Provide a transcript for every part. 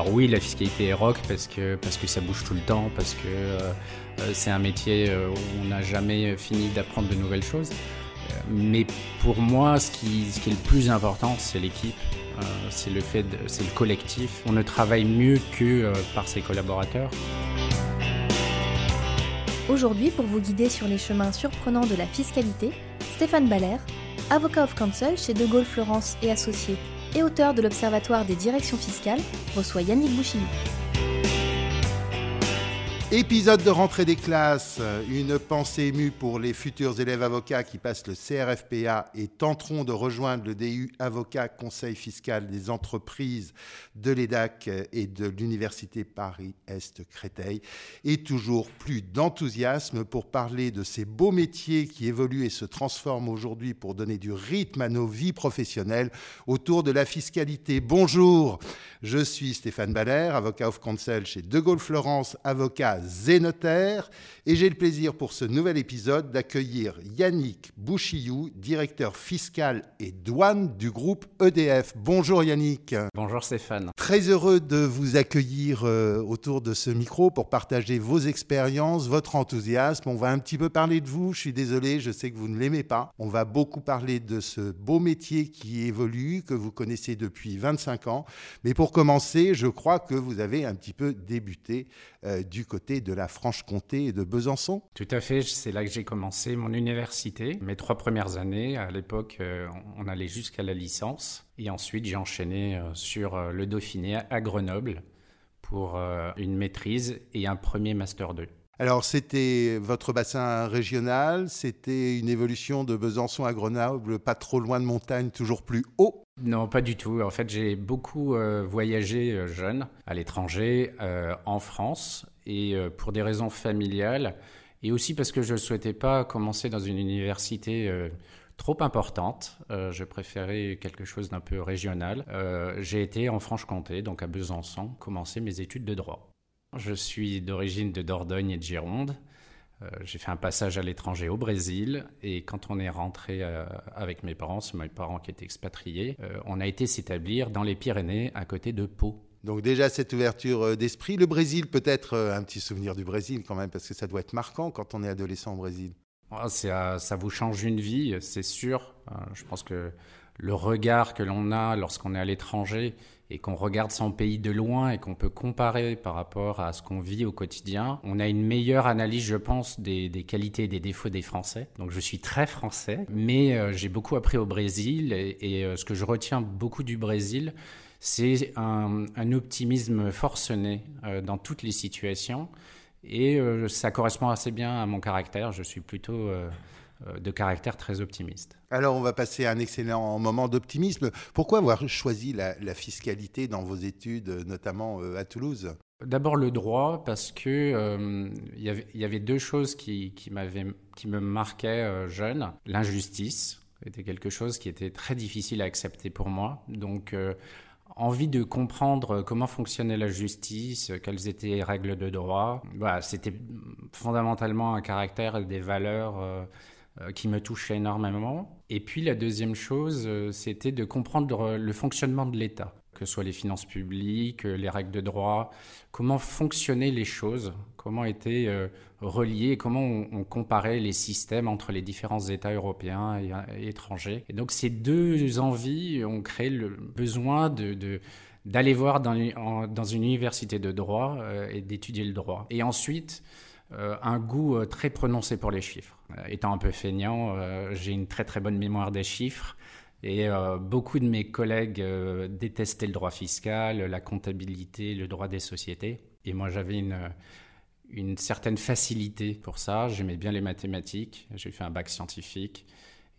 Alors oui, la fiscalité est rock parce que, parce que ça bouge tout le temps, parce que euh, euh, c'est un métier euh, où on n'a jamais fini d'apprendre de nouvelles choses. Mais pour moi, ce qui, est le plus important, c'est l'équipe, c'est le le collectif. On ne travaille mieux que par ses collaborateurs. Aujourd'hui, pour vous guider sur les chemins surprenants de la fiscalité, Stéphane Baller, avocat of counsel chez De Gaulle Florence et Associés et auteur de l'Observatoire des directions fiscales, reçoit Yannick Bouchilly. Épisode de rentrée des classes, une pensée émue pour les futurs élèves avocats qui passent le CRFPA et tenteront de rejoindre le DU Avocat Conseil fiscal des entreprises de l'EDAC et de l'Université Paris-Est Créteil. Et toujours plus d'enthousiasme pour parler de ces beaux métiers qui évoluent et se transforment aujourd'hui pour donner du rythme à nos vies professionnelles autour de la fiscalité. Bonjour, je suis Stéphane Baller, avocat of counsel chez De Gaulle Florence, avocat zénotaire, et j'ai le plaisir pour ce nouvel épisode d'accueillir Yannick Bouchillou, directeur fiscal et douane du groupe EDF. Bonjour Yannick. Bonjour Stéphane. Très heureux de vous accueillir euh, autour de ce micro pour partager vos expériences, votre enthousiasme. On va un petit peu parler de vous. Je suis désolé, je sais que vous ne l'aimez pas. On va beaucoup parler de ce beau métier qui évolue, que vous connaissez depuis 25 ans. Mais pour commencer, je crois que vous avez un petit peu débuté euh, du côté de la Franche-Comté et de Besançon. Tout à fait, c'est là que j'ai commencé mon université. Mes trois premières années, à l'époque, euh, on allait jusqu'à la licence. Et ensuite, j'ai enchaîné euh, sur euh, le Dauphiné à Grenoble pour une maîtrise et un premier Master 2. Alors, c'était votre bassin régional, c'était une évolution de Besançon à Grenoble, pas trop loin de montagne, toujours plus haut? Non, pas du tout. En fait, j'ai beaucoup euh, voyagé jeune à l'étranger, euh, en France, et euh, pour des raisons familiales, et aussi parce que je ne souhaitais pas commencer dans une université euh, trop importante. Euh, je préférais quelque chose d'un peu régional. J'ai été en Franche-Comté, donc à Besançon, commencer mes études de droit. Je suis d'origine de Dordogne et de Gironde. J'ai fait un passage à l'étranger au Brésil et quand on est rentré avec mes parents, c'est mes parents qui étaient expatriés, on a été s'établir dans les Pyrénées à côté de Pau. Donc déjà cette ouverture euh, d'esprit. Le Brésil, peut-être euh, un petit souvenir du Brésil quand même, parce que ça doit être marquant quand on est adolescent au Brésil. Ah, c'est, euh, ça vous change une vie, c'est sûr. Je pense que le regard que l'on a lorsqu'on est à l'étranger et qu'on regarde son pays de loin et qu'on peut comparer par rapport à ce qu'on vit au quotidien, on a une meilleure analyse, je pense, des, qualités et des défauts des Français. Donc je suis très français, mais j'ai beaucoup appris au Brésil et, ce que je retiens beaucoup du Brésil, c'est un, un optimisme forcené euh, dans toutes les situations. Et euh, ça correspond assez bien à mon caractère. Je suis plutôt euh, de caractère très optimiste. Alors on va passer à un excellent moment d'optimisme. Pourquoi avoir choisi la, la fiscalité dans vos études, notamment à Toulouse? D'abord le droit, parce que euh, il y avait- il y avait deux choses qui, qui, m'avaient- qui me marquaient euh, jeune. L'injustice était quelque chose qui était très difficile à accepter pour moi. Donc euh, envie de comprendre comment fonctionnait la justice, quelles étaient les règles de droit. Voilà, c'était fondamentalement un caractère et des valeurs euh, euh, qui me touchaient énormément. Et puis la deuxième chose, euh, c'était de comprendre le fonctionnement de l'État, que ce soit les finances publiques, euh, les règles de droit, comment fonctionnaient les choses, comment étaient euh, reliés, comment on, comparait les systèmes entre les différents États européens et, et étrangers. Et donc ces deux envies ont créé le besoin de, d'aller voir dans, une université de droit euh, et d'étudier le droit. Et ensuite, euh, un goût euh, très prononcé pour les chiffres. Euh, étant un peu feignant, euh, j'ai une très très bonne mémoire des chiffres. Et euh, beaucoup de mes collègues euh, détestaient le droit fiscal, la comptabilité, le droit des sociétés. Et moi, j'avais une, une certaine facilité pour ça. J'aimais bien les mathématiques. J'ai fait un bac scientifique.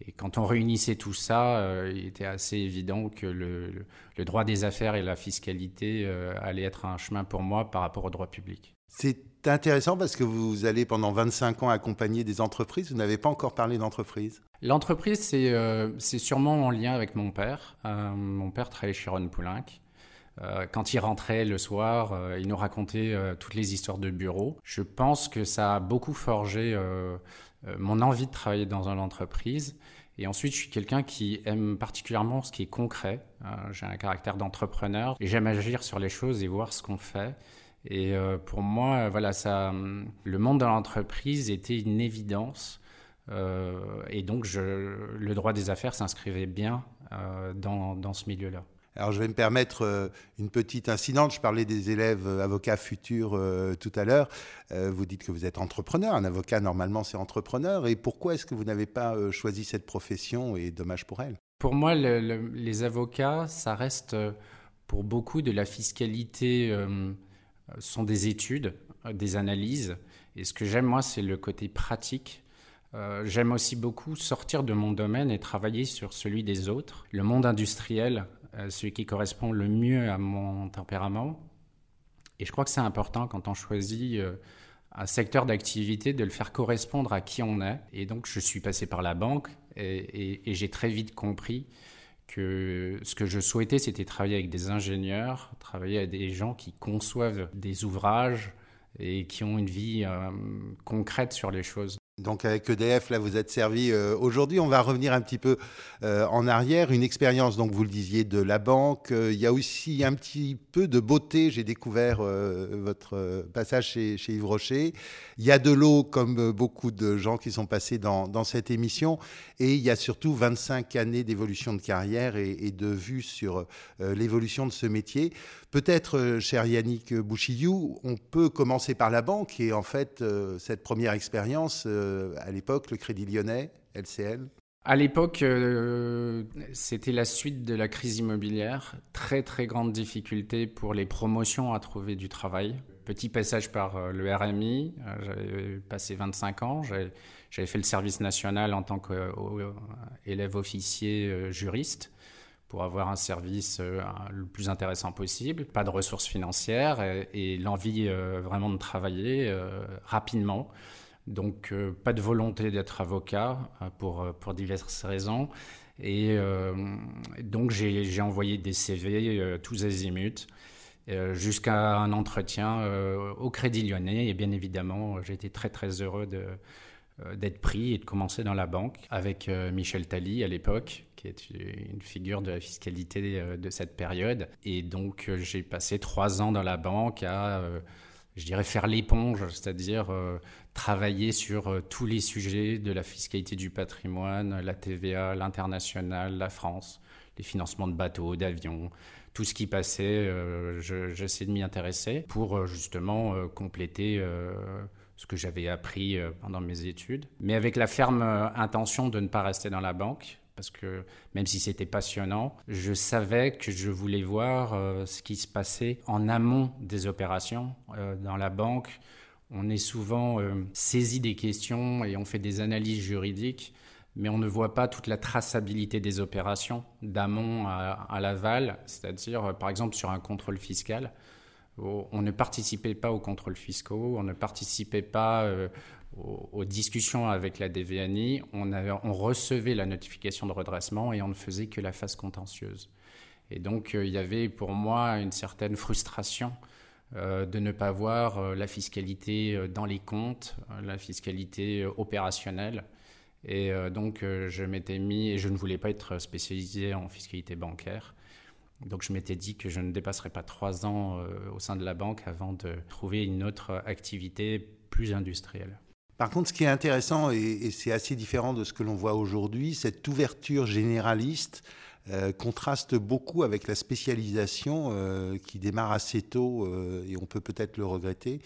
Et quand on réunissait tout ça, euh, il était assez évident que le, droit des affaires et la fiscalité euh, allaient être un chemin pour moi par rapport au droit public. C'est intéressant parce que vous allez pendant 25 ans accompagner des entreprises. Vous n'avez pas encore parlé d'entreprise. L'entreprise, c'est euh, sûrement en lien avec mon père. Euh, mon père travaillait chez Ron Poulenc. Euh, quand il rentrait le soir, euh, il nous racontait toutes les histoires de bureau. Je pense que ça a beaucoup forgé mon envie de travailler dans une entreprise. Et ensuite, je suis quelqu'un qui aime particulièrement ce qui est concret. J'ai un caractère d'entrepreneur et j'aime agir sur les choses et voir ce qu'on fait. Et euh, pour moi, voilà, le monde de l'entreprise était une évidence. Euh, et donc, le droit des affaires s'inscrivait bien euh, dans, ce milieu-là. Alors, je vais me permettre une petite incidente. Je parlais des élèves avocats futurs tout à l'heure. vous dites que vous êtes entrepreneur. Un avocat, normalement, c'est entrepreneur. Et pourquoi est-ce que vous n'avez pas choisi cette profession et dommage pour elle? Pour moi, les avocats, ça reste pour beaucoup de la fiscalité sont des études, euh, des analyses. Et ce que j'aime, moi, c'est le côté pratique. Euh, j'aime aussi beaucoup sortir de mon domaine et travailler sur celui des autres. Le monde industriel, euh, celui qui correspond le mieux à mon tempérament. Et je crois que c'est important quand on choisit un secteur d'activité de le faire correspondre à qui on est. Et donc, je suis passé par la banque et j'ai très vite compris que ce que je souhaitais, c'était travailler avec des ingénieurs, travailler avec des gens qui conçoivent des ouvrages et qui ont une vie euh, concrète sur les choses. Donc avec EDF, là, vous êtes servi. Euh, aujourd'hui, on va revenir un petit peu euh, en arrière. Une expérience, donc vous le disiez, de la banque. Euh, il y a aussi un petit peu de beauté. J'ai découvert votre passage chez, Yves Rocher. Il y a de l'eau, comme beaucoup de gens qui sont passés dans, cette émission. Et il y a surtout 25 années d'évolution de carrière et, et de vue sur l'évolution de ce métier. Peut-être, cher Yannick Bouchillou, on peut commencer par la banque. Et en fait, cette première expérience à l'époque, le Crédit Lyonnais, LCL à l'époque, euh, c'était la suite de la crise immobilière. Très très grande difficulté pour les promotions à trouver du travail. Petit passage par euh, le RMI, j'avais passé 25 ans, j'avais fait le service national en tant qu'élève officier juriste pour avoir un service le plus intéressant possible, pas de ressources financières et l'envie vraiment de travailler rapidement. Donc, euh, pas de volonté d'être avocat euh, pour, euh, pour diverses raisons. Et donc, j'ai envoyé des CV tous azimuts jusqu'à un entretien au Crédit Lyonnais. Et bien évidemment, j'ai été très, très heureux d'être pris et de commencer dans la banque avec Michel Tally à l'époque, qui est une figure de la fiscalité de cette période. Et donc, j'ai passé trois ans dans la banque à je dirais, faire l'éponge, c'est-à-dire euh, travailler sur euh, tous les sujets de la fiscalité du patrimoine, la TVA, l'international, la France, les financements de bateaux, d'avions, tout ce qui passait, euh, j'essaie de m'y intéresser pour justement compléter ce que j'avais appris pendant mes études, mais avec la ferme intention de ne pas rester dans la banque, parce que même si c'était passionnant, je savais que je voulais voir euh, ce qui se passait en amont des opérations. Euh, dans la banque, on est souvent euh, saisi des questions et on fait des analyses juridiques, mais on ne voit pas toute la traçabilité des opérations d'amont à, à l'aval, c'est-à-dire par exemple sur un contrôle fiscal. On ne participait pas aux contrôles fiscaux, on ne participait pas aux, discussions avec la DVNI, on, recevait la notification de redressement et on ne faisait que la phase contentieuse. Et donc, euh, il y avait pour moi une certaine frustration euh, de ne pas voir euh, la fiscalité dans les comptes, la fiscalité opérationnelle. Et donc, je m'étais mis, et je ne voulais pas être spécialisé en fiscalité bancaire. Donc, je m'étais dit que je ne dépasserais pas trois ans au sein de la banque avant de trouver une autre activité plus industrielle. Par contre, ce qui est intéressant, et, c'est assez différent de ce que l'on voit aujourd'hui, cette ouverture généraliste euh, contraste beaucoup avec la spécialisation euh, qui démarre assez tôt, euh, et on peut peut-être le regretter,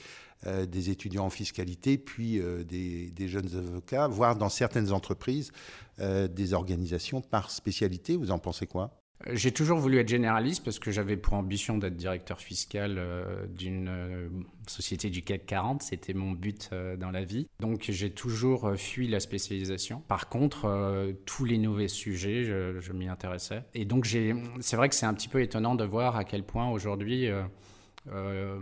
des étudiants en fiscalité, puis des, des, jeunes avocats, voire dans certaines entreprises, des organisations par spécialité. Vous en pensez quoi? J'ai toujours voulu être généraliste parce que j'avais pour ambition d'être directeur fiscal euh, d'une euh, société du CAC 40. C'était mon but euh, dans la vie. Donc j'ai toujours fui la spécialisation. Par contre, tous les nouveaux sujets, je, m'y intéressais. Et donc c'est vrai que c'est un petit peu étonnant de voir à quel point aujourd'hui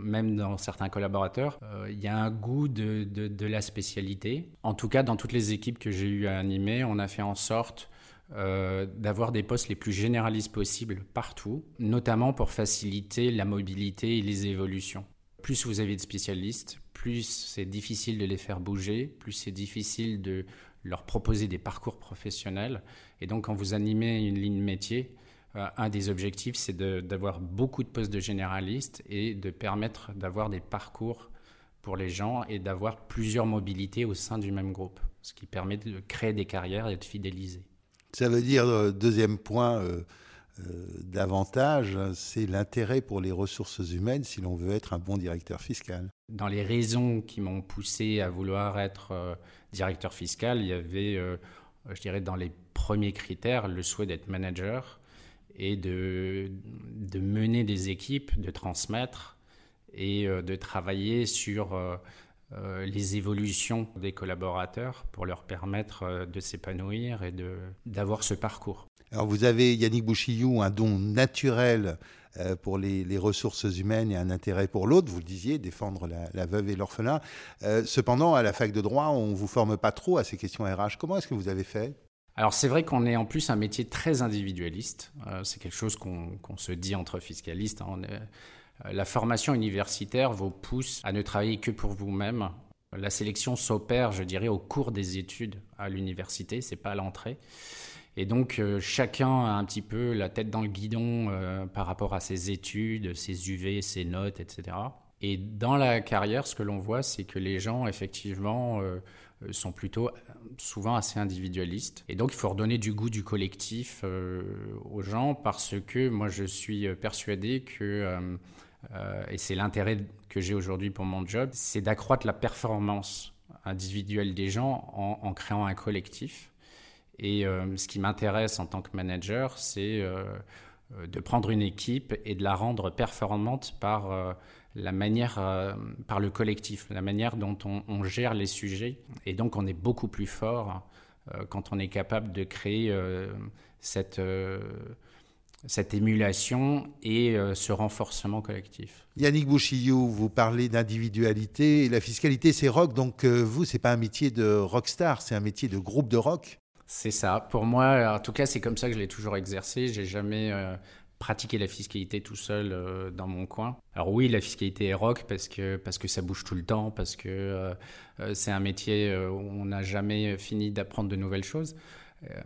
même dans certains collaborateurs, il y a un goût de, de, la spécialité. En tout cas, dans toutes les équipes que j'ai eu à animer, on a fait en sorte d'avoir des postes les plus généralistes possibles partout, notamment pour faciliter la mobilité et les évolutions. Plus vous avez de spécialistes, plus c'est difficile de les faire bouger, plus c'est difficile de leur proposer des parcours professionnels. Et donc, quand vous animez une ligne métier, euh, un des objectifs, c'est d'avoir beaucoup de postes de généralistes et de permettre d'avoir des parcours pour les gens et d'avoir plusieurs mobilités au sein du même groupe, ce qui permet de créer des carrières et de fidéliser. Ça veut dire, euh, deuxième point, euh, davantage, c'est l'intérêt pour les ressources humaines si l'on veut être un bon directeur fiscal. Dans les raisons qui m'ont poussé à vouloir être directeur fiscal, il y avait, je dirais, dans les premiers critères, le souhait d'être manager et de, mener des équipes, de transmettre et euh, de travailler sur euh, euh, les évolutions des collaborateurs pour leur permettre de s'épanouir et d'avoir ce parcours. Alors vous avez, Yannick Bouchillou, un don naturel pour les, les, ressources humaines et un intérêt pour l'autre, vous le disiez, défendre la, la veuve et l'orphelin. cependant, à la fac de droit, on ne vous forme pas trop à ces questions RH. Comment est-ce que vous avez fait? Alors c'est vrai qu'on est en plus un métier très individualiste. Euh, c'est quelque chose qu'on se dit entre fiscalistes. Hein. Euh, la formation universitaire vous pousse à ne travailler que pour vous-même. La sélection s'opère, je dirais, au cours des études à l'université, c'est pas à l'entrée. Et donc euh, chacun a un petit peu la tête dans le guidon par rapport à ses études, ses UV, ses notes, etc. Et dans la carrière, ce que l'on voit, c'est que les gens, effectivement, euh, sont plutôt souvent assez individualistes. Et donc, il faut redonner du goût du collectif euh, aux gens parce que moi, je suis persuadé que, euh, et c'est l'intérêt que j'ai aujourd'hui pour mon job, c'est d'accroître la performance individuelle des gens en, créant un collectif. Et ce qui m'intéresse en tant que manager, c'est de prendre une équipe et de la rendre performante par la manière, euh, par le collectif, la manière dont on, gère les sujets. Et donc, on est beaucoup plus fort euh, quand on est capable de créer euh, cette, cette émulation et ce renforcement collectif. Yannick Bouchillou, vous parlez d'individualité. La fiscalité, c'est rock. Donc, vous, c'est pas un métier de rockstar, c'est un métier de groupe de rock. C'est ça. Pour moi, en tout cas, c'est comme ça que je l'ai toujours exercé. J'ai jamais pratiquer la fiscalité tout seul euh, dans mon coin. Alors oui, la fiscalité est rock parce que, parce que ça bouge tout le temps, parce que euh, euh, c'est un métier où on n'a jamais fini d'apprendre de nouvelles choses.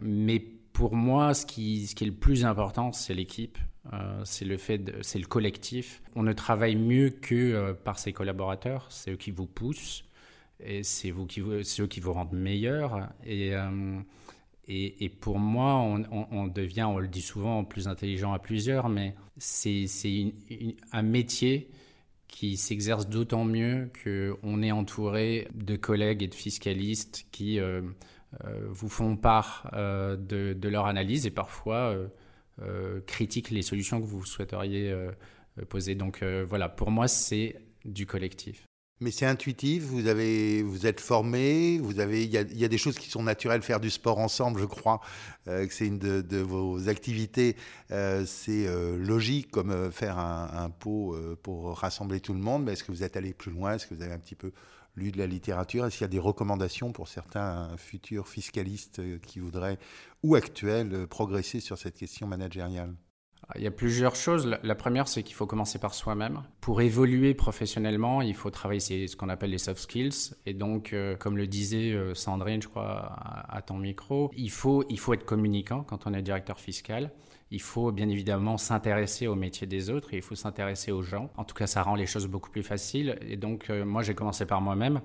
mais pour moi, ce qui, est le plus important, c'est l'équipe, c'est le fait, c'est le collectif. On ne travaille mieux que par ses collaborateurs, c'est eux qui vous poussent et c'est eux qui vous rendent meilleur. Et et, pour moi, on, devient, on le dit souvent, plus intelligent à plusieurs, mais c'est un métier qui s'exerce d'autant mieux qu'on est entouré de collègues et de fiscalistes qui euh, euh, vous font part euh, de, leur analyse et parfois critiquent les solutions que vous souhaiteriez poser. Donc voilà, pour moi, c'est du collectif. Mais c'est intuitif, vous, êtes formé, il, y a, des choses qui sont naturelles, faire du sport ensemble, je crois euh, que c'est une de, vos activités. Euh, c'est euh, logique comme faire un pot pour rassembler tout le monde, mais est-ce que vous êtes allé plus loin? Est-ce que vous avez un petit peu lu de la littérature Est-ce qu'il y a des recommandations pour certains futurs fiscalistes qui voudraient, ou actuels, progresser sur cette question managériale? Il y a plusieurs choses. La première, c'est qu'il faut commencer par soi-même. Pour évoluer professionnellement, il faut travailler ce qu'on appelle les soft skills. Et donc, euh, comme le disait euh, Sandrine, je crois, à, ton micro, il faut, il faut être communicant quand on est directeur fiscal. Il faut bien évidemment s'intéresser au métier des autres et il faut s'intéresser aux gens. En tout cas, ça rend les choses beaucoup plus faciles. Et donc, euh, moi, j'ai commencé par moi-même.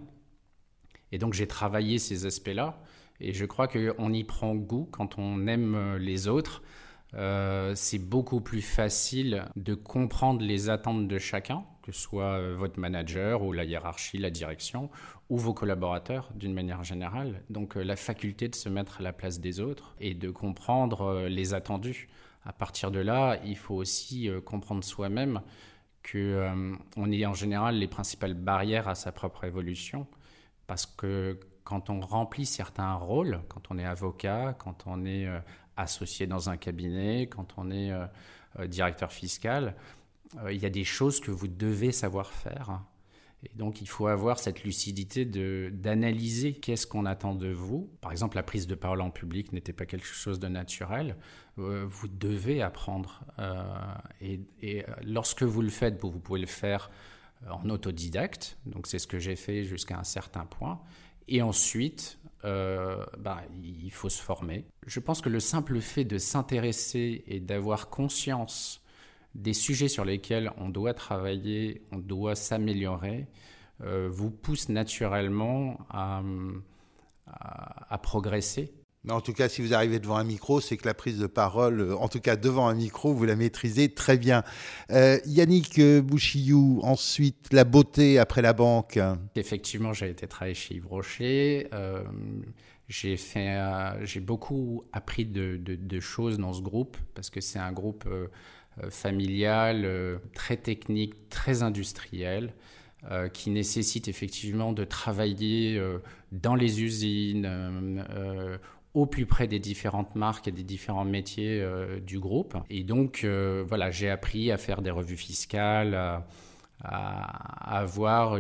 Et donc, j'ai travaillé ces aspects-là. Et je crois qu'on y prend goût quand on aime les autres. Euh, c'est beaucoup plus facile de comprendre les attentes de chacun, que ce soit euh, votre manager ou la hiérarchie, la direction, ou vos collaborateurs d'une manière générale. Donc euh, la faculté de se mettre à la place des autres et de comprendre les attendus. À partir de là, il faut aussi comprendre soi-même que on est en général les principales barrières à sa propre évolution, parce que quand on remplit certains rôles, quand on est avocat, quand on est associé dans un cabinet, quand on est euh, euh, directeur fiscal, il y a des choses que vous devez savoir faire. Et donc, il faut avoir cette lucidité d'analyser qu'est-ce qu'on attend de vous. Par exemple, la prise de parole en public n'était pas quelque chose de naturel. vous devez apprendre. et, et, lorsque vous le faites, vous pouvez le faire en autodidacte. Donc, c'est ce que j'ai fait jusqu'à un certain point. Et ensuite, euh, bah, il faut se former. Je pense que le simple fait de s'intéresser et d'avoir conscience des sujets sur lesquels on doit travailler, on doit s'améliorer, euh, vous pousse naturellement à progresser en tout cas, si vous arrivez devant un micro, c'est que la prise de parole, euh, en tout cas devant un micro, vous la maîtrisez très bien. Euh, Yannick Bouchillou, ensuite la beauté après la banque. Effectivement, j'ai été travailler chez Yves Rocher. Euh, j'ai fait, j'ai beaucoup appris de, choses dans ce groupe parce que c'est un groupe familial, très technique, très industriel. qui nécessite effectivement de travailler dans les usines, au plus près des différentes marques et des différents métiers euh, du groupe. Et donc, euh, voilà, j'ai appris à faire des revues fiscales, à, avoir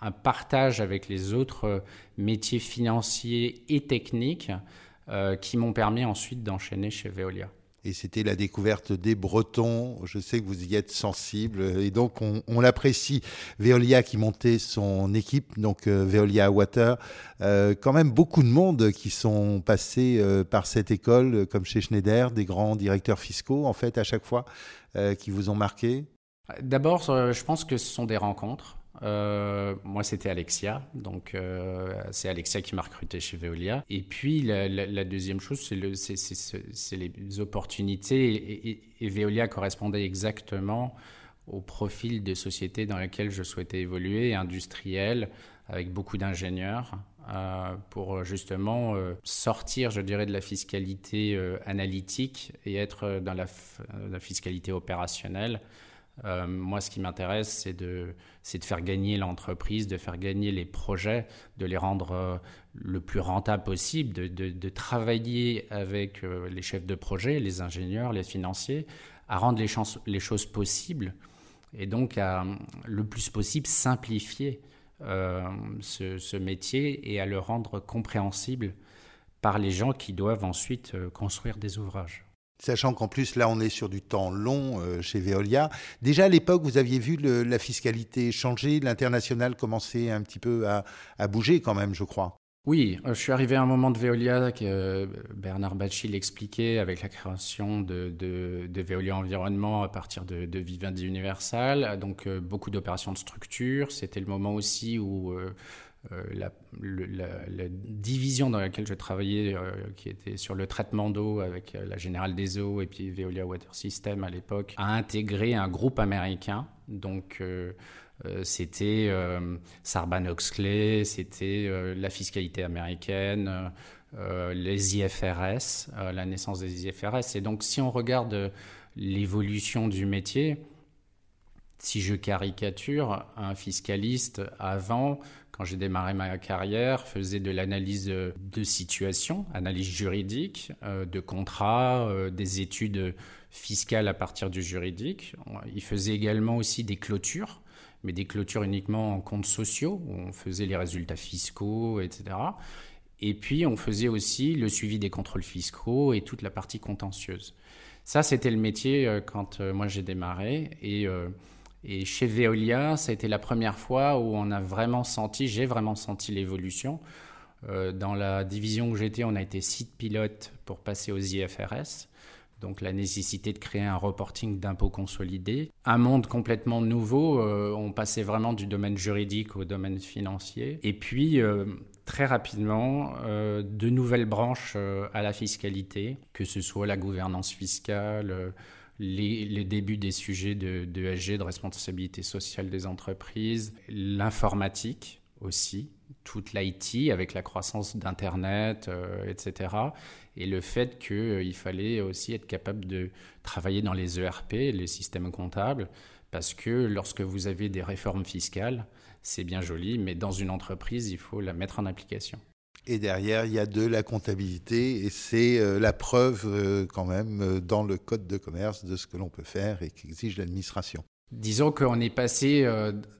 un partage avec les autres métiers financiers et techniques euh, qui m'ont permis ensuite d'enchaîner chez Veolia et c'était la découverte des Bretons. Je sais que vous y êtes sensible et donc on, l'apprécie. Veolia qui montait son équipe, donc euh, Veolia Water, euh, quand même beaucoup de monde qui sont passés euh, par cette école, comme chez Schneider, des grands directeurs fiscaux en fait à chaque fois qui vous ont marqué? D'abord, je pense que ce sont des rencontres. Euh, moi, c'était Alexia. Donc, euh, c'est Alexia qui m'a recruté chez Veolia. Et puis, la, deuxième chose, c'est les opportunités. Et, Veolia correspondait exactement au profil de société dans laquelle je souhaitais évoluer, industriel, avec beaucoup d'ingénieurs. Euh, pour justement sortir, je dirais, de la fiscalité analytique et être dans la fiscalité opérationnelle. Euh, moi, ce qui m'intéresse, c'est de, faire gagner l'entreprise, de faire gagner les projets, de les rendre euh, le plus rentable possible, de, travailler avec euh, les chefs de projet, les ingénieurs, les financiers, à rendre les, choses possibles et donc à le plus possible simplifier ce, métier et à le rendre compréhensible par les gens qui doivent ensuite construire des ouvrages. Sachant qu'en plus, là, on est sur du temps long euh, chez Veolia. Déjà à l'époque, vous aviez vu la fiscalité changer, l'international commencer un petit peu à, bouger quand même, je crois. Oui, euh, je suis arrivé à un moment de Veolia que euh, Bernard Bacci l'expliquait avec la création de, Veolia Environnement à partir de, Vivendi Universal. Donc beaucoup d'opérations de structure. C'était le moment aussi où euh, la, division dans laquelle je travaillais, euh, qui était sur le traitement d'eau avec euh, la Générale des Eaux et puis Veolia Water System à l'époque, a intégré un groupe américain. Donc, c'était Sarbanes-Oxley, c'était la fiscalité américaine, les IFRS, la naissance des IFRS. Et donc, si on regarde l'évolution du métier, si je caricature, un fiscaliste avant quand j'ai démarré ma carrière, faisait de l'analyse de situation, analyse juridique, euh, de contrats, euh, des études fiscales à partir du juridique. Il faisait également aussi des clôtures, mais des clôtures uniquement en comptes sociaux, où on faisait les résultats fiscaux, etc. Et puis, on faisait aussi le suivi des contrôles fiscaux et toute la partie contentieuse. Ça, c'était le métier euh, quand moi j'ai démarré. Et et chez Veolia, ça a été la première fois où on a vraiment senti, j'ai vraiment senti l'évolution. Euh, dans la division où j'étais, on a été site pilote pour passer aux IFRS. Donc la nécessité de créer un reporting d'impôts consolidés. Un monde complètement nouveau, euh, on passait vraiment du domaine juridique au domaine financier. Et puis, euh, très rapidement, de nouvelles branches à la fiscalité, que ce soit la gouvernance fiscale les, débuts des sujets de, de de responsabilité sociale des entreprises, l'informatique aussi, toute l'IT avec la croissance d'Internet, euh, etc. Et le fait qu'il euh, fallait aussi être capable de travailler dans les ERP, les systèmes comptables, parce que lorsque vous avez des réformes fiscales, c'est bien joli, mais dans une entreprise, il faut la mettre en application. Et derrière, il y a de la comptabilité et c'est euh, la preuve euh, quand même euh, dans le code de commerce de ce que l'on peut faire et qu'exige l'administration. Disons qu'on est passé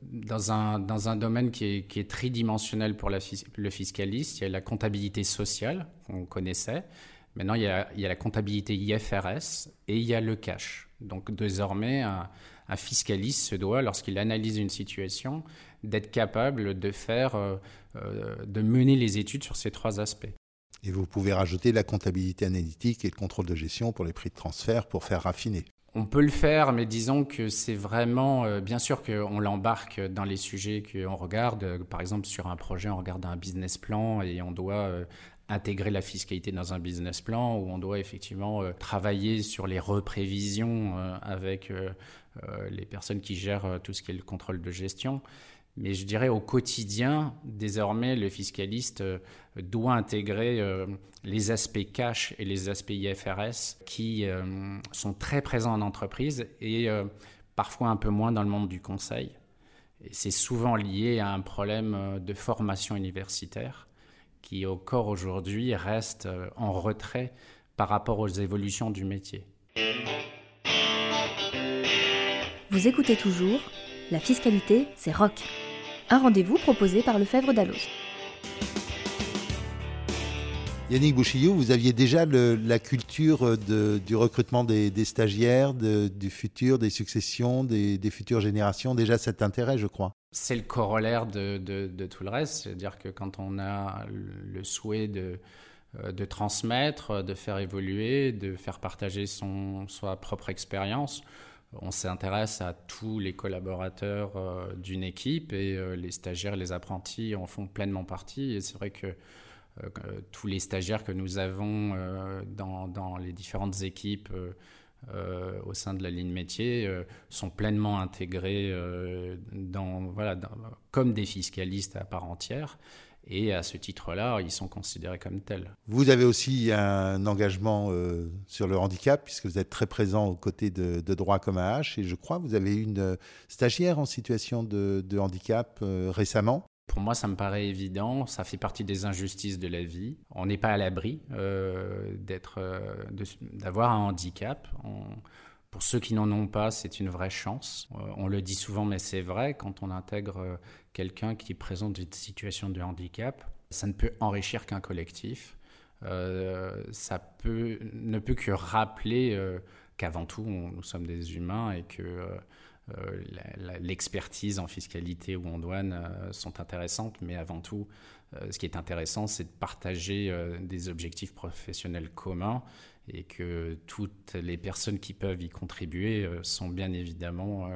dans, un, dans un domaine qui est, tridimensionnel pour le fiscaliste. Il y a la comptabilité sociale qu'on connaissait. Maintenant, il y, a, il y, a, la comptabilité IFRS et il y a le cash. Donc désormais, un, fiscaliste se doit, lorsqu'il analyse une situation, d'être capable de faire, de mener les études sur ces trois aspects. Et vous pouvez rajouter la comptabilité analytique et le contrôle de gestion pour les prix de transfert pour faire raffiner. On peut le faire, mais disons que c'est vraiment, euh, bien sûr qu'on l'embarque dans les sujets qu'on regarde. Par exemple, sur un projet, on regarde un business plan et on doit intégrer la fiscalité dans un business plan, où on doit effectivement travailler sur les reprévisions avec les personnes qui gèrent tout ce qui est le contrôle de gestion. Mais je dirais au quotidien, désormais, le fiscaliste euh, doit intégrer euh, les aspects cash et les aspects IFRS qui euh, sont très présents en entreprise et parfois un peu moins dans le monde du conseil. C'est souvent lié à un problème de formation universitaire qui, corps aujourd'hui, reste en retrait par rapport aux évolutions du métier. Vous écoutez toujours La fiscalité, c'est rock. Un rendez-vous proposé par Lefebvre Dalloz. Yannick Bouchillou, vous aviez déjà la culture du recrutement des, stagiaires, du futur, des successions, des, futures générations. Déjà cet intérêt, je crois. C'est le corollaire de, tout le reste. C'est-à-dire que quand on a le souhait de, euh, de transmettre, de faire évoluer, de faire partager son, sa propre expérience, on s'intéresse à tous les collaborateurs euh, d'une équipe et euh, les stagiaires, les apprentis en font pleinement partie. Et c'est vrai que euh, tous les stagiaires que nous avons dans, les différentes équipes au sein de la ligne métier sont pleinement intégrés dans, comme des fiscalistes à part entière. Et à ce titre-là, ils sont considérés comme tels. Vous avez aussi un engagement euh, sur le handicap, puisque vous êtes très présent aux côtés de, Droit comme H. Et je crois que vous avez une euh, stagiaire en situation de, handicap euh, récemment. Pour moi, ça me paraît évident. Ça fait partie des injustices de la vie. On n'est pas à l'abri d'être, d'avoir un handicap. Pour ceux qui n'en ont pas, c'est une vraie chance. on le dit souvent, mais c'est vrai, quand on intègre quelqu'un qui présente une situation de handicap, ça ne peut enrichir qu'un collectif. Euh, ça peut, ne peut que rappeler euh, qu'avant tout, nous sommes des humains et que euh, l'expertise en fiscalité ou en douane sont intéressantes, mais avant tout, ce qui est intéressant, c'est de partager des objectifs professionnels communs et que toutes les personnes qui peuvent y contribuer sont bien évidemment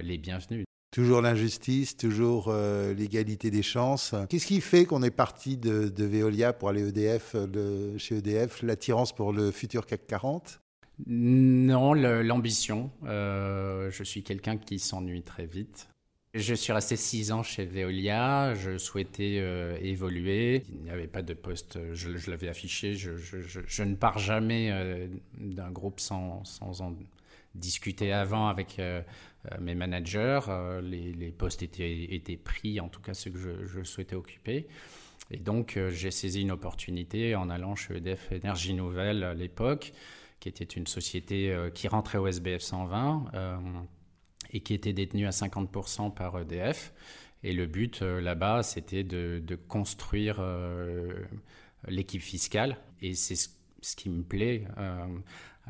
les bienvenues. Toujours l'injustice, toujours euh, l'égalité des chances. Qu'est-ce qui fait qu'on est parti de, Veolia pour aller EDF, chez EDF L'attirance pour le futur CAC 40 Non, l'ambition. Euh, je suis quelqu'un qui s'ennuie très vite. Je suis resté six ans chez Veolia. Je souhaitais euh, évoluer. Il n'y avait pas de poste. Je, l'avais affiché. Je, ne pars jamais d'un groupe sans, en discuter avant avec euh, mes managers, euh, les, postes étaient, étaient, pris, en tout cas ceux que je, souhaitais occuper. Et donc euh, j'ai saisi une opportunité en allant chez EDF Énergie Nouvelle à l'époque, qui était une société qui rentrait au SBF 120 et qui était détenue à 50% par EDF. Et le but là-bas, c'était de, construire l'équipe fiscale. Et c'est ce, qui me plaît.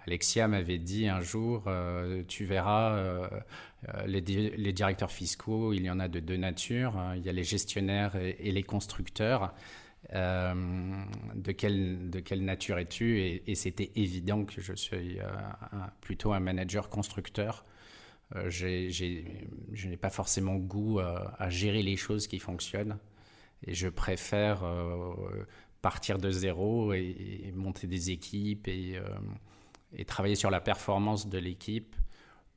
Alexia m'avait dit un jour, euh, tu verras, euh, euh, les, directeurs fiscaux, il y en a de deux natures. Hein. il y a les gestionnaires et, les constructeurs. De, quelle, de quelle nature es-tu? Et, c'était évident que je suis plutôt un manager constructeur. je n'ai pas forcément goût à gérer les choses qui fonctionnent. Et je préfère partir de zéro et, monter des équipes et travailler sur la performance de l'équipe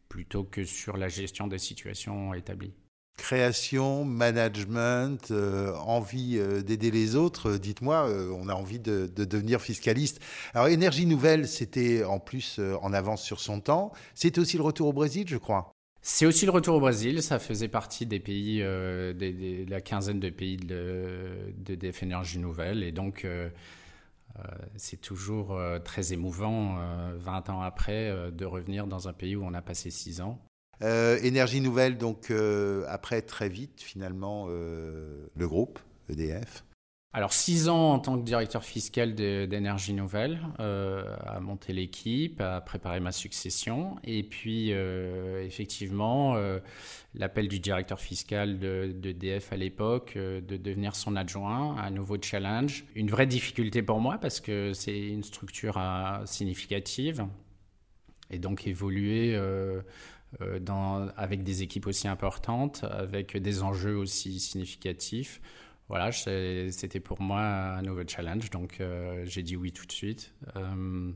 plutôt que sur la gestion des situations établies. Création, management, euh, envie euh, d'aider les autres. Euh, dites-moi, on a envie de, devenir fiscaliste. Alors, Énergie Nouvelle, c'était en plus en avance sur son temps. C'était aussi le retour au Brésil, je crois. C'est aussi le retour au Brésil. Ça faisait partie des pays, de la quinzaine de pays de, de DF Énergie Nouvelle. Et donc, c'est toujours très émouvant, 20 ans après, de revenir dans un pays où on a passé 6 ans. Énergie nouvelle, donc après très vite finalement le groupe EDF. Alors, six ans en tant que directeur fiscal d'énergie nouvelle, euh, à monter l'équipe, à préparer ma succession. Et puis, euh, effectivement, euh, l'appel du directeur fiscal de, DF à l'époque, de devenir son adjoint, un nouveau challenge. Une vraie difficulté pour moi parce que c'est une structure significative. Et donc, évoluer dans, avec des équipes aussi importantes, avec des enjeux aussi significatifs voilà, c'était pour moi un nouveau challenge, donc euh, j'ai dit oui tout de suite. Euh,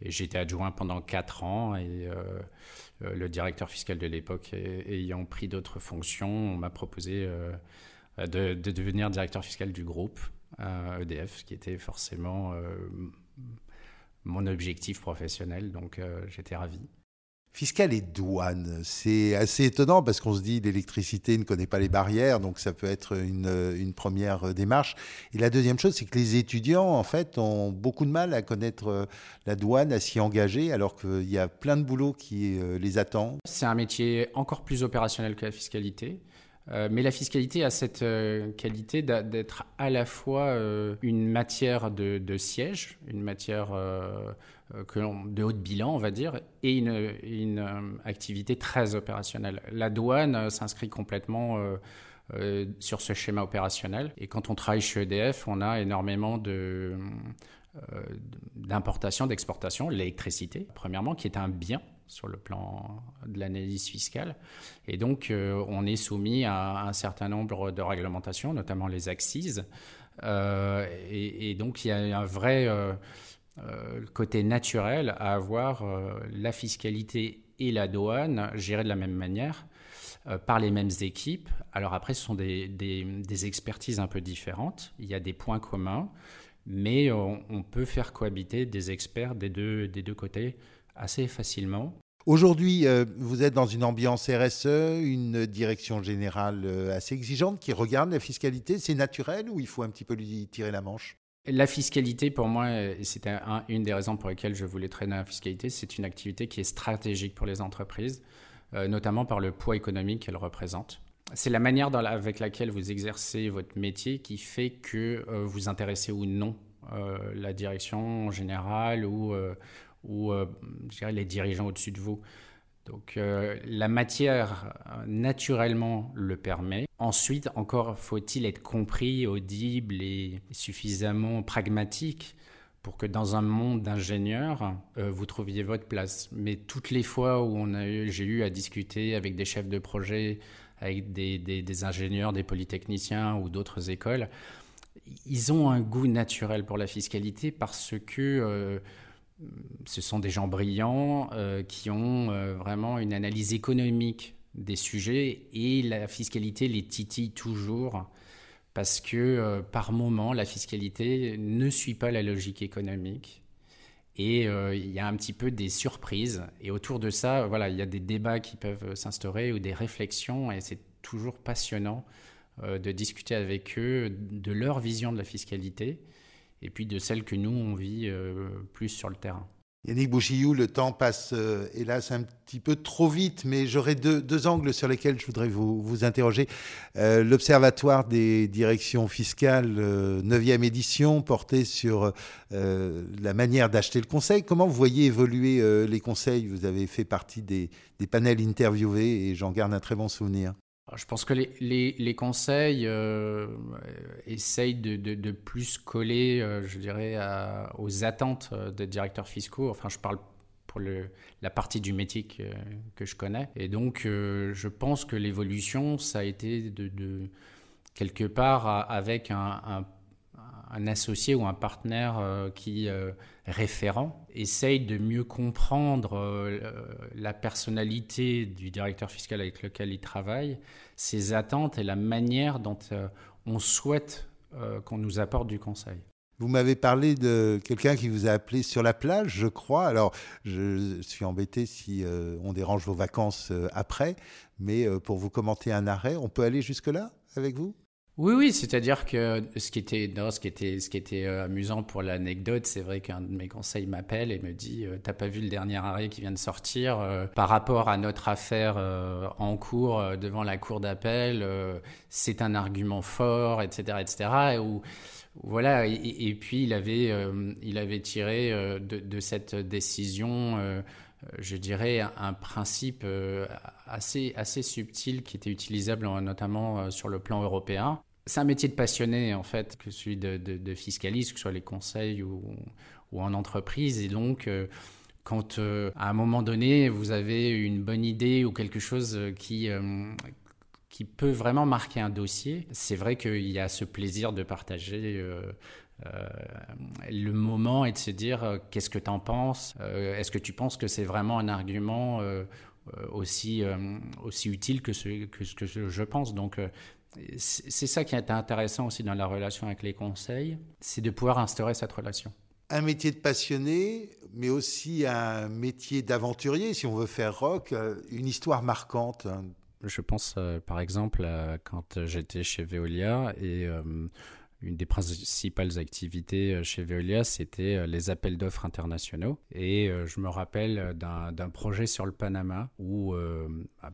été adjoint pendant quatre ans et euh, le directeur fiscal de l'époque ayant pris d'autres fonctions, on m'a proposé de, de, devenir directeur fiscal du groupe EDF, ce qui était forcément mon objectif professionnel, donc j'étais ravi. Fiscal et douane, c'est assez étonnant parce qu'on se dit l'électricité ne connaît pas les barrières, donc ça peut être une, première démarche. Et la deuxième chose, c'est que les étudiants, en fait, ont beaucoup de mal à connaître euh, la douane, à s'y engager, alors qu'il y a plein de boulot qui euh, les attend. C'est un métier encore plus opérationnel que la fiscalité. Euh, mais la fiscalité a cette qualité d'être à la fois une matière de, de, siège, une matière euh, de haut de bilan, on va dire, et une, une euh, activité très opérationnelle. La douane euh, s'inscrit complètement sur ce schéma opérationnel. Et quand on travaille chez EDF, on a énormément de, d'importation, d'exportation, l'électricité, premièrement, qui est un bien sur le plan de l'analyse fiscale. Et donc, on est soumis à un certain nombre de réglementations, notamment les axes. et, donc, il y a un vrai le côté naturel à avoir euh, la fiscalité et la douane gérées de la même manière euh, par les mêmes équipes. Alors après, ce sont des, des, expertises un peu différentes. Il y a des points communs, mais on, peut faire cohabiter des experts des deux, des deux côtés assez facilement. Aujourd'hui, vous êtes dans une ambiance RSE, une direction générale assez exigeante qui regarde la fiscalité. C'est naturel ou il faut un petit peu lui tirer la manche? La fiscalité, pour moi, c'était une des raisons pour lesquelles je voulais traîner la fiscalité, c'est une activité qui est stratégique pour les entreprises, euh, notamment par le poids économique qu'elle représente. C'est la manière avec laquelle vous exercez votre métier qui fait que euh, vous intéressez ou non euh, la direction générale ou, ou les dirigeants au-dessus de vous. Donc euh, la matière euh, naturellement le permet. Ensuite, encore faut-il être compris, audible et suffisamment pragmatique pour que dans un monde d'ingénieurs, euh, vous trouviez votre place. Mais toutes les fois où j'ai eu à discuter avec des chefs de projet, avec des, des ingénieurs, des polytechniciens ou d'autres écoles, ils ont un goût naturel pour la fiscalité parce que ce sont des gens brillants euh, qui ont euh, vraiment une analyse économique des sujets et la fiscalité les titille toujours parce que euh, par moment, la fiscalité ne suit pas la logique économique. Et il y a un petit peu des surprises. Et autour de ça, voilà, il y a des débats qui peuvent s'instaurer ou des réflexions. Et c'est toujours passionnant de discuter avec eux de leur vision de la fiscalité et puis de celles que nous, on vit euh, plus sur le terrain. Yannick Bouchillou, le temps passe euh, hélas un petit peu trop vite, mais j'aurais deux, angles sur lesquels je voudrais vous, vous interroger. Euh, L'Observatoire des directions fiscales, 9e édition, porté sur la manière d'acheter le conseil. Comment vous voyez évoluer les conseils? Vous avez fait partie des panels interviewés et j'en garde un très bon souvenir. Je pense que les, conseils euh, essayent de, plus coller, euh, je dirais, aux attentes euh, des directeurs fiscaux. Enfin, je parle pour la partie du métier que, je connais. Et donc, je pense que l'évolution, ça a été de, quelque part avec un un associé ou un partenaire euh, qui, euh, référent, essaye de mieux comprendre euh, la personnalité du directeur fiscal avec lequel il travaille, ses attentes et la manière dont on souhaite qu'on nous apporte du conseil. Vous m'avez parlé de quelqu'un qui vous a appelé sur la plage, je crois. Alors, je suis embêté si on dérange vos vacances après, mais pour vous commenter un arrêt, on peut aller jusque-là avec vous? Oui, oui, c'est-à-dire que ce qui était, ce qui était, ce qui était amusant pour l'anecdote, c'est vrai qu'un de mes conseils m'appelle et me dit T'as pas vu le dernier arrêt qui vient de sortir Par rapport à notre affaire en cours devant la cour d'appel, c'est un argument fort, etc. etc. Ou, voilà, et, puis il avait, euh, il avait tiré euh, de, cette décision, euh, je dirais, un, principe assez, assez subtil qui était utilisable notamment sur le plan européen. C'est un métier de passionné, en fait, que celui de, de, fiscaliste, que ce soit les conseils ou, en entreprise. Et donc, quand à un moment donné, vous avez une bonne idée ou quelque chose qui, qui peut vraiment marquer un dossier. C'est vrai qu'il y a ce plaisir de partager euh, euh, le moment et de se dire euh, qu'est-ce que tu en penses Est-ce que tu penses que c'est vraiment un argument aussi, aussi utile que ce que, ce que je pense Donc, c'est ça qui est intéressant aussi dans la relation avec les conseils, c'est de pouvoir instaurer cette relation. Un métier de passionné, mais aussi un métier d'aventurier, si on veut faire rock, une histoire marquante hein, je pense euh, par exemple quand j'étais chez Veolia et euh, une des principales activités euh, chez Veolia, c'était les appels d'offres internationaux. Et je me rappelle d'un projet sur le Panama où,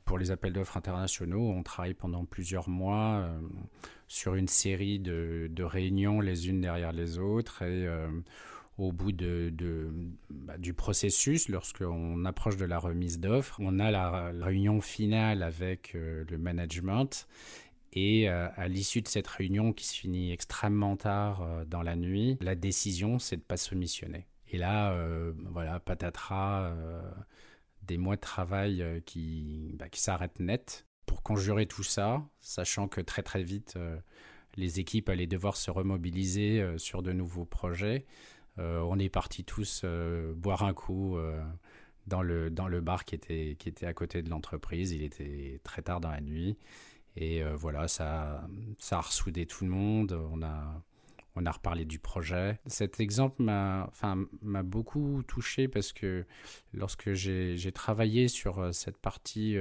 pour les appels d'offres internationaux, on travaille pendant plusieurs mois sur une série de, réunions les unes derrière les autres. Et au bout bah, du processus, lorsqu'on approche de la remise d'offres, on a la, réunion finale avec euh, le management. Et euh, à l'issue de cette réunion qui se finit extrêmement tard euh, dans la nuit, la décision, c'est de ne pas se missionner. Et là, voilà, patatras, des mois de travail qui, bah, qui s'arrêtent net pour conjurer tout ça, sachant que très très vite, les équipes allaient devoir se remobiliser sur de nouveaux projets. Euh, on est partis tous euh, boire un coup euh, dans, le, dans le bar qui était, qui était à côté de l'entreprise. Il était très tard dans la nuit. Et voilà, ça, ça a ressoudé tout le monde. On a, on a reparlé du projet. Cet exemple m'a enfin, beaucoup touché parce que lorsque j'ai travaillé sur cette partie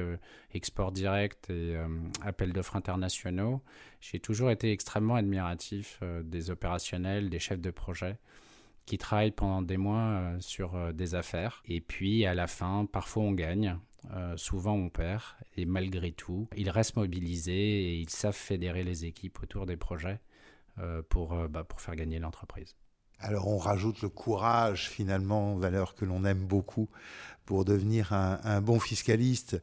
export direct et appel d'offres internationaux, j'ai toujours été extrêmement admiratif des opérationnels, des chefs de projet qui travaillent pendant des mois euh, sur euh, des affaires. Et puis à la fin, parfois on gagne, euh, souvent on perd. Et malgré tout, ils restent mobilisés et ils savent fédérer les équipes autour des projets pour, bah, pour faire gagner l'entreprise. Alors on rajoute le courage finalement, valeur que l'on aime beaucoup pour devenir un, un bon fiscaliste.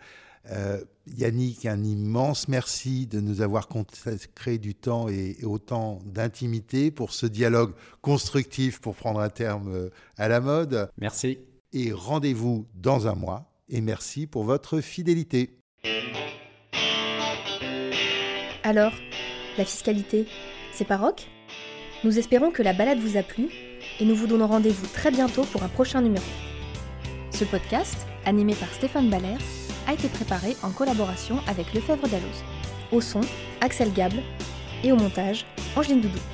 Euh, Yannick, un immense merci de nous avoir consacré du temps et, autant d'intimité pour ce dialogue constructif pour prendre un terme euh, à la mode. Merci. Et rendez-vous dans un mois. Et merci pour votre fidélité. Alors, la fiscalité, c'est pas Nous espérons que la balade vous a plu et nous vous donnons rendez-vous très bientôt pour un prochain numéro. Ce podcast, animé par Stéphane Baller, a été préparé en collaboration avec Lefebvre Dalloz. Au son, Axel Gable et au montage, Angeline Doudou.